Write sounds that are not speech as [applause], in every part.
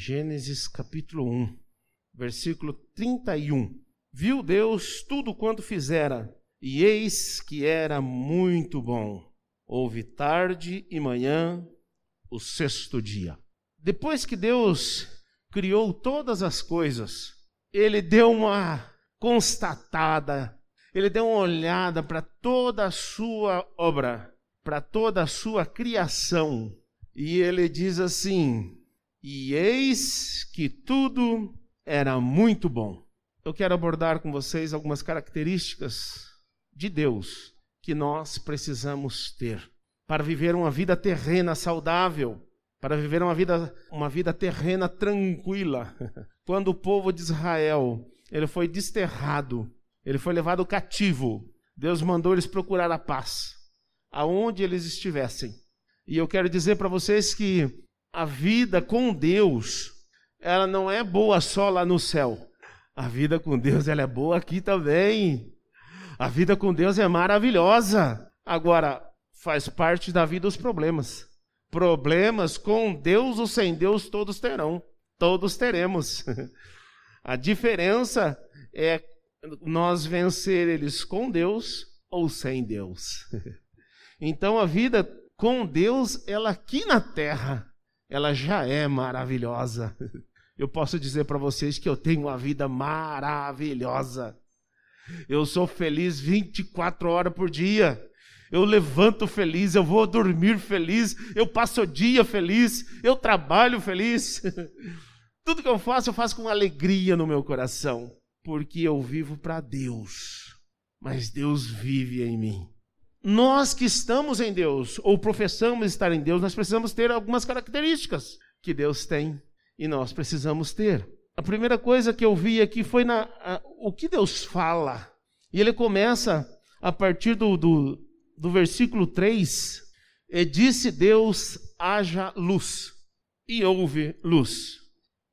Gênesis capítulo 1, versículo 31. Viu Deus tudo quanto fizera, e eis que era muito bom. Houve tarde e manhã, o sexto dia. Depois que Deus criou todas as coisas, ele deu uma constatada, ele deu uma olhada para toda a sua obra, para toda a sua criação, e ele diz assim: e eis que tudo era muito bom. Eu quero abordar com vocês algumas características de Deus que nós precisamos ter para viver uma vida terrena saudável, para viver uma vida, uma vida terrena tranquila. [laughs] Quando o povo de Israel ele foi desterrado, ele foi levado cativo, Deus mandou eles procurar a paz, aonde eles estivessem. E eu quero dizer para vocês que a vida com Deus, ela não é boa só lá no céu. A vida com Deus, ela é boa aqui também. A vida com Deus é maravilhosa. Agora, faz parte da vida os problemas. Problemas com Deus ou sem Deus todos terão. Todos teremos. [laughs] A diferença é nós vencer eles com Deus ou sem Deus. [laughs] Então a vida com Deus, ela aqui na terra, ela já é maravilhosa. Eu posso dizer para vocês que eu tenho uma vida maravilhosa. Eu sou feliz 24 horas por dia. Eu levanto feliz, eu vou dormir feliz, eu passo o dia feliz, eu trabalho feliz. [laughs] Tudo que eu faço, eu faço com alegria no meu coração, porque eu vivo para Deus. Mas Deus vive em mim. Nós que estamos em Deus, ou professamos estar em Deus, nós precisamos ter algumas características que Deus tem e nós precisamos ter. A primeira coisa que eu vi aqui foi na, a, o que Deus fala. E ele começa a partir do, do, do versículo 3: E disse Deus: haja luz, e houve luz.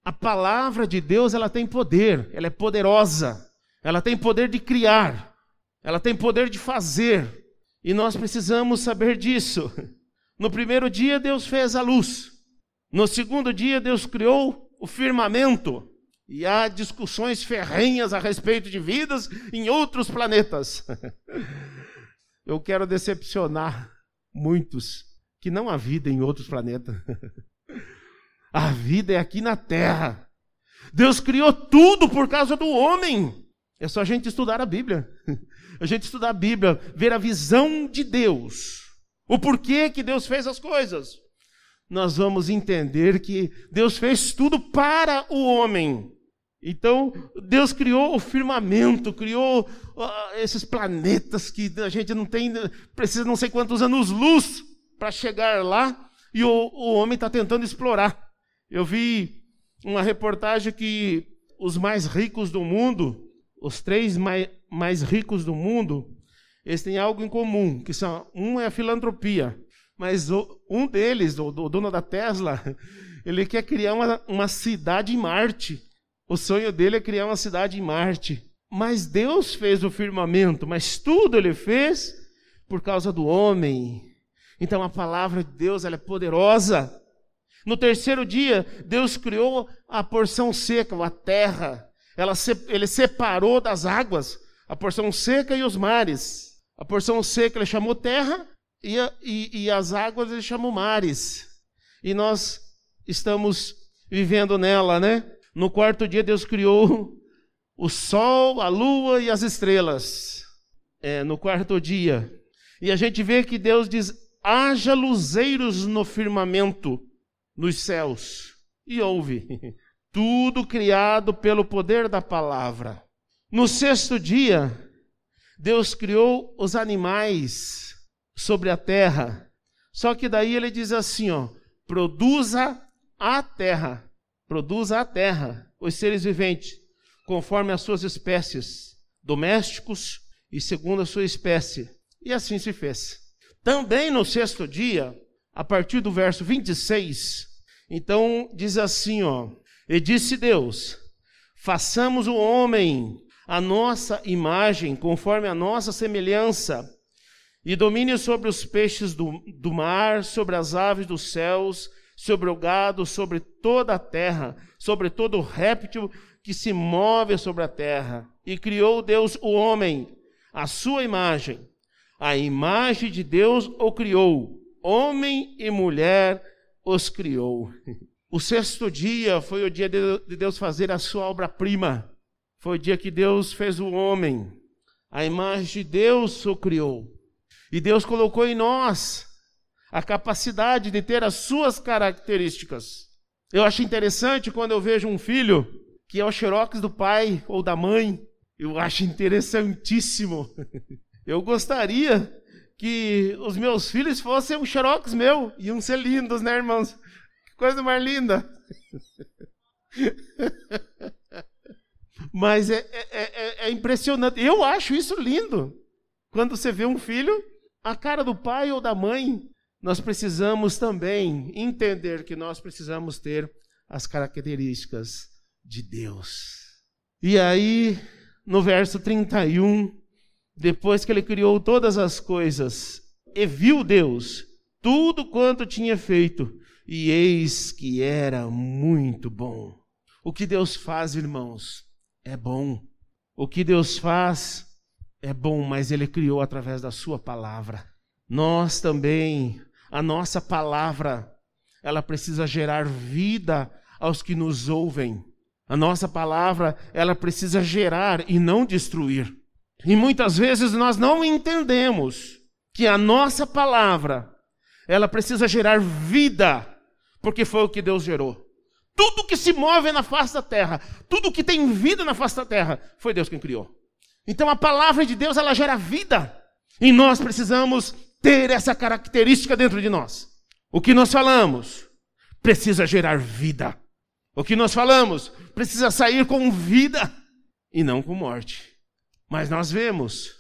A palavra de Deus ela tem poder, ela é poderosa, ela tem poder de criar, ela tem poder de fazer. E nós precisamos saber disso. No primeiro dia, Deus fez a luz. No segundo dia, Deus criou o firmamento. E há discussões ferrenhas a respeito de vidas em outros planetas. [laughs] Eu quero decepcionar muitos que não há vida em outros planetas. [laughs] A vida é aqui na Terra. Deus criou tudo por causa do homem. É só a gente estudar a Bíblia. [laughs] A gente estudar a Bíblia, ver a visão de Deus, o porquê que Deus fez as coisas. Nós vamos entender que Deus fez tudo para o homem. Então, Deus criou o firmamento, criou uh, esses planetas que a gente não tem, precisa não sei quantos anos luz para chegar lá, e o, o homem está tentando explorar. Eu vi uma reportagem que os mais ricos do mundo os três mais, mais ricos do mundo, eles têm algo em comum, que são um é a filantropia, mas o, um deles, o, o, dono da Tesla, [laughs] ele quer criar uma, uma cidade em Marte. O sonho dele é criar uma cidade em Marte. Mas Deus fez o firmamento, mas tudo ele fez por causa do homem. Então a palavra de Deus ela é poderosa. No terceiro dia, Deus criou a porção seca, a terra. Ela, ele separou das águas a porção seca e os mares. A porção seca ele chamou terra e, a, e, e as águas ele chamou mares. E nós estamos vivendo nela, né? No quarto dia Deus criou [laughs] o sol, a lua e as estrelas. É, no quarto dia. E a gente vê que Deus diz: haja luzeiros no firmamento, nos céus. E houve. [laughs] tudo criado pelo poder da palavra. No sexto dia, Deus criou os animais sobre a terra. Só que daí ele diz assim, ó: produza a terra, produza a terra, os seres viventes, conforme as suas espécies, domésticos e segundo a sua espécie. E assim se fez. Também no sexto dia, a partir do verso 26, então diz assim, ó: e disse Deus: façamos o homem a nossa imagem, conforme a nossa semelhança, e domine sobre os peixes do, do mar, sobre as aves dos céus, sobre o gado, sobre toda a terra, sobre todo réptil que se move sobre a terra. E criou Deus o homem, a sua imagem. A imagem de Deus o criou, homem e mulher os criou. [laughs] O sexto dia foi o dia de Deus fazer a sua obra-prima. Foi o dia que Deus fez o homem. A imagem de Deus o criou. E Deus colocou em nós a capacidade de ter as suas características. Eu acho interessante quando eu vejo um filho que é o xerox do pai ou da mãe. Eu acho interessantíssimo. [laughs] Eu gostaria que os meus filhos fossem um xerox meu. Iam ser lindos, né, irmãos? Que coisa mais linda. [laughs] Mas é, é, é, é, impressionante. Eu acho isso lindo. Quando você vê um filho, a cara do pai ou da mãe, nós precisamos também entender que nós precisamos ter as características de Deus. E aí, no verso 31, depois que ele criou todas as coisas, e viu Deus tudo quanto tinha feito, e eis que era muito bom. O que Deus faz, irmãos, é bom. O que Deus faz é bom, mas Ele criou através da Sua palavra. Nós também, a nossa palavra, ela precisa gerar vida aos que nos ouvem. A nossa palavra, ela precisa gerar e não destruir. E muitas vezes nós não entendemos que a nossa palavra, ela precisa gerar vida, porque foi o que Deus gerou. Tudo que se move na face da terra, tudo que tem vida na face da terra, foi Deus quem criou. Então a palavra de Deus, ela gera vida. E nós precisamos ter essa característica dentro de nós. O que nós falamos precisa gerar vida. O que nós falamos precisa sair com vida e não com morte. Mas nós vemos,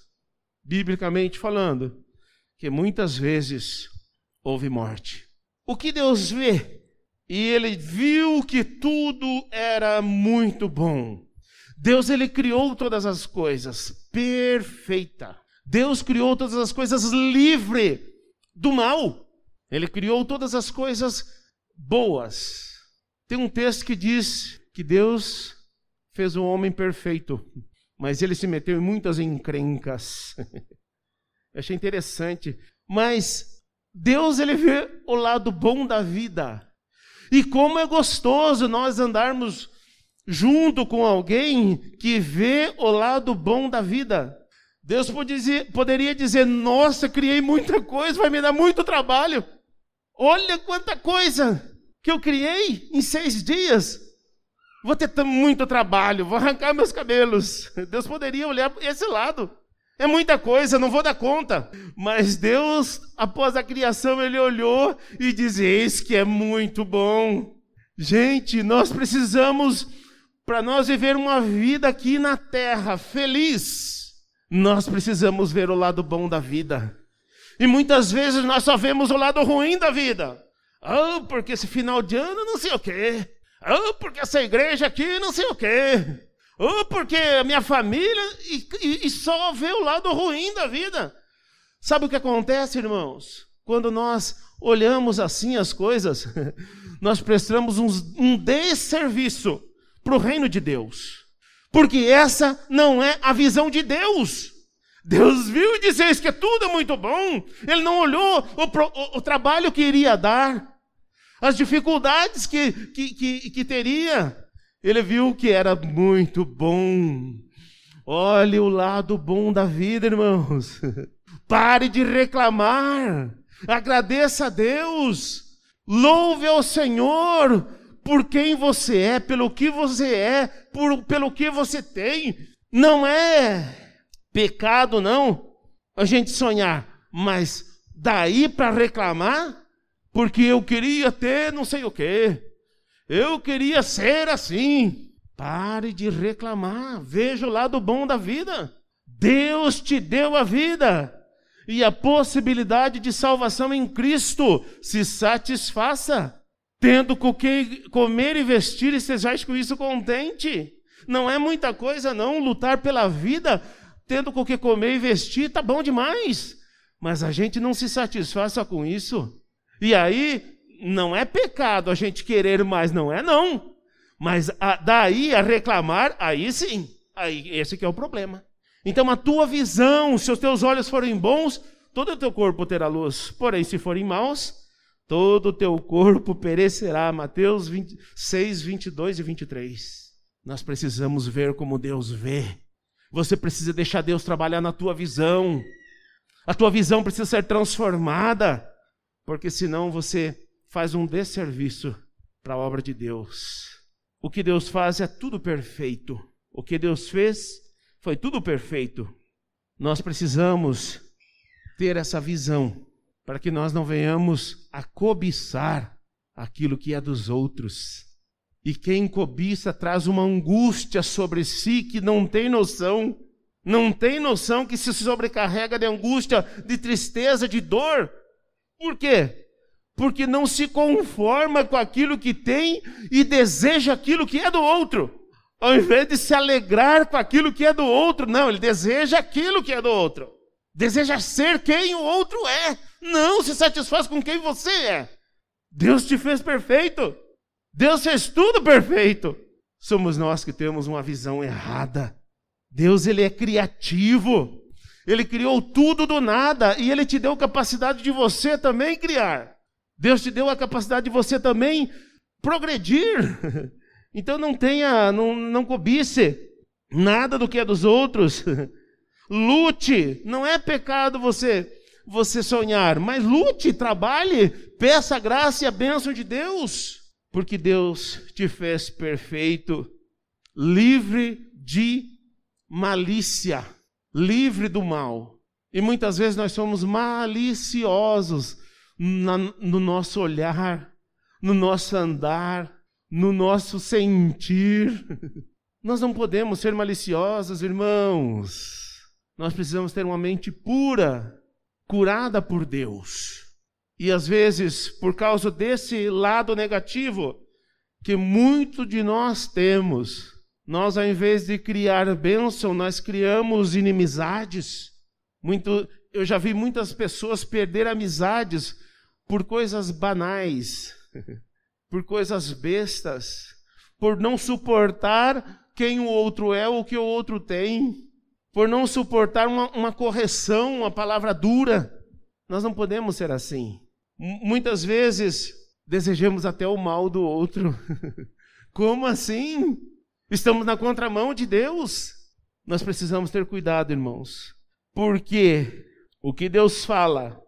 biblicamente falando, que muitas vezes houve morte. O que Deus vê? E ele viu que tudo era muito bom. Deus ele criou todas as coisas perfeita. Deus criou todas as coisas livre do mal. Ele criou todas as coisas boas. Tem um texto que diz que Deus fez o homem perfeito mas ele se meteu em muitas encrencas. [laughs] Eu achei interessante. Mas Deus ele vê o lado bom da vida. E como é gostoso nós andarmos junto com alguém que vê o lado bom da vida. Deus poderia dizer: Nossa, criei muita coisa, vai me dar muito trabalho. Olha quanta coisa que eu criei em seis dias. Vou ter muito trabalho, vou arrancar meus cabelos. [laughs] Deus poderia olhar esse lado. É muita coisa, não vou dar conta. Mas Deus, após a criação, ele olhou e disse: Eis que é muito bom. Gente, nós precisamos, para nós viver uma vida aqui na terra feliz, nós precisamos ver o lado bom da vida. E muitas vezes nós só vemos o lado ruim da vida. Ah, porque esse final de ano não sei o quê. Oh, porque essa igreja aqui não sei o quê. Oh, porque a minha família. E, e, e só vê o lado ruim da vida. Sabe o que acontece, irmãos? Quando nós olhamos assim as coisas, [laughs] nós prestamos um, um desserviço para o reino de Deus. Porque essa não é a visão de Deus. Deus viu e disse que tudo é muito bom. Ele não olhou o, o, o trabalho que iria dar as dificuldades que, que, que, que teria. Ele viu que era muito bom. Olhe o lado bom da vida, irmãos. [laughs] Pare de reclamar. Agradeça a Deus. Louve ao Senhor por quem você é, pelo que você é, por, pelo que você tem. Não é pecado, não, a gente sonhar, mas daí para reclamar, porque eu queria ter não sei o quê. Eu queria ser assim. Pare de reclamar. Veja o lado bom da vida. Deus te deu a vida e a possibilidade de salvação em Cristo. Se satisfaça. Tendo com que comer e vestir, e sejais com isso contente. Não é muita coisa, não. Lutar pela vida, tendo com que comer e vestir, tá bom demais. Mas a gente não se satisfaz só com isso. E aí, não é pecado a gente querer mais, não é não. Mas a, daí a reclamar, aí sim, aí esse que é o problema. Então a tua visão, se os teus olhos forem bons, todo o teu corpo terá luz. Porém, se forem maus, todo o teu corpo perecerá. Mateus 26, 22 e 23. Nós precisamos ver como Deus vê. Você precisa deixar Deus trabalhar na tua visão. A tua visão precisa ser transformada, porque senão você faz um desserviço para a obra de Deus. O que Deus faz é tudo perfeito. O que Deus fez foi tudo perfeito. Nós precisamos ter essa visão para que nós não venhamos a cobiçar aquilo que é dos outros. E quem cobiça traz uma angústia sobre si que não tem noção, não tem noção que se sobrecarrega de angústia, de tristeza, de dor. Por quê? Porque não se conforma com aquilo que tem e deseja aquilo que é do outro. Ao invés de se alegrar com aquilo que é do outro, não, ele deseja aquilo que é do outro. Deseja ser quem o outro é. Não se satisfaz com quem você é. Deus te fez perfeito. Deus fez tudo perfeito. Somos nós que temos uma visão errada. Deus ele é criativo. Ele criou tudo do nada e ele te deu capacidade de você também criar. Deus te deu a capacidade de você também progredir. [laughs] Então não tenha, não, não cobice nada do que é dos outros. [laughs] Lute, não é pecado você você sonhar, mas lute, trabalhe, peça a graça e a bênção de Deus, porque Deus te fez perfeito, livre de malícia, livre do mal. E muitas vezes nós somos maliciosos na, no nosso olhar, no nosso andar, no nosso sentir. Nós não podemos ser maliciosos, irmãos. Nós precisamos ter uma mente pura, curada por Deus. E às vezes, por causa desse lado negativo que muito de nós temos, nós ao invés de criar bênção, nós criamos inimizades. Muito, eu já vi muitas pessoas perder amizades por coisas banais, [laughs] por coisas bestas, por não suportar quem o outro é ou o que o outro tem, por não suportar uma, uma correção, uma palavra dura. Nós não podemos ser assim. Muitas vezes desejamos até o mal do outro. [laughs] Como assim? Estamos na contramão de Deus. Nós precisamos ter cuidado, irmãos, porque o que Deus fala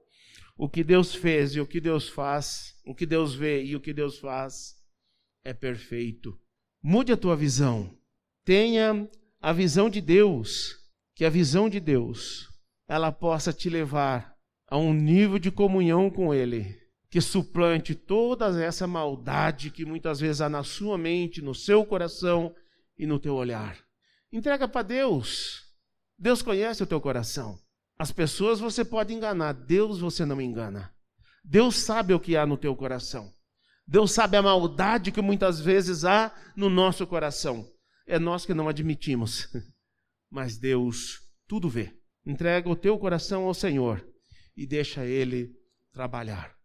o que Deus fez e o que Deus faz, o que Deus vê e o que Deus faz é perfeito. Mude a tua visão. Tenha a visão de Deus, que a visão de Deus ela possa te levar a um nível de comunhão com ele, que suplante toda essa maldade que muitas vezes há na sua mente, no seu coração e no teu olhar. Entrega para Deus. Deus conhece o teu coração. As pessoas você pode enganar, Deus você não engana. Deus sabe o que há no teu coração. Deus sabe a maldade que muitas vezes há no nosso coração. É nós que não admitimos. [laughs] Mas Deus tudo vê. Entrega o teu coração ao Senhor e deixa Ele trabalhar.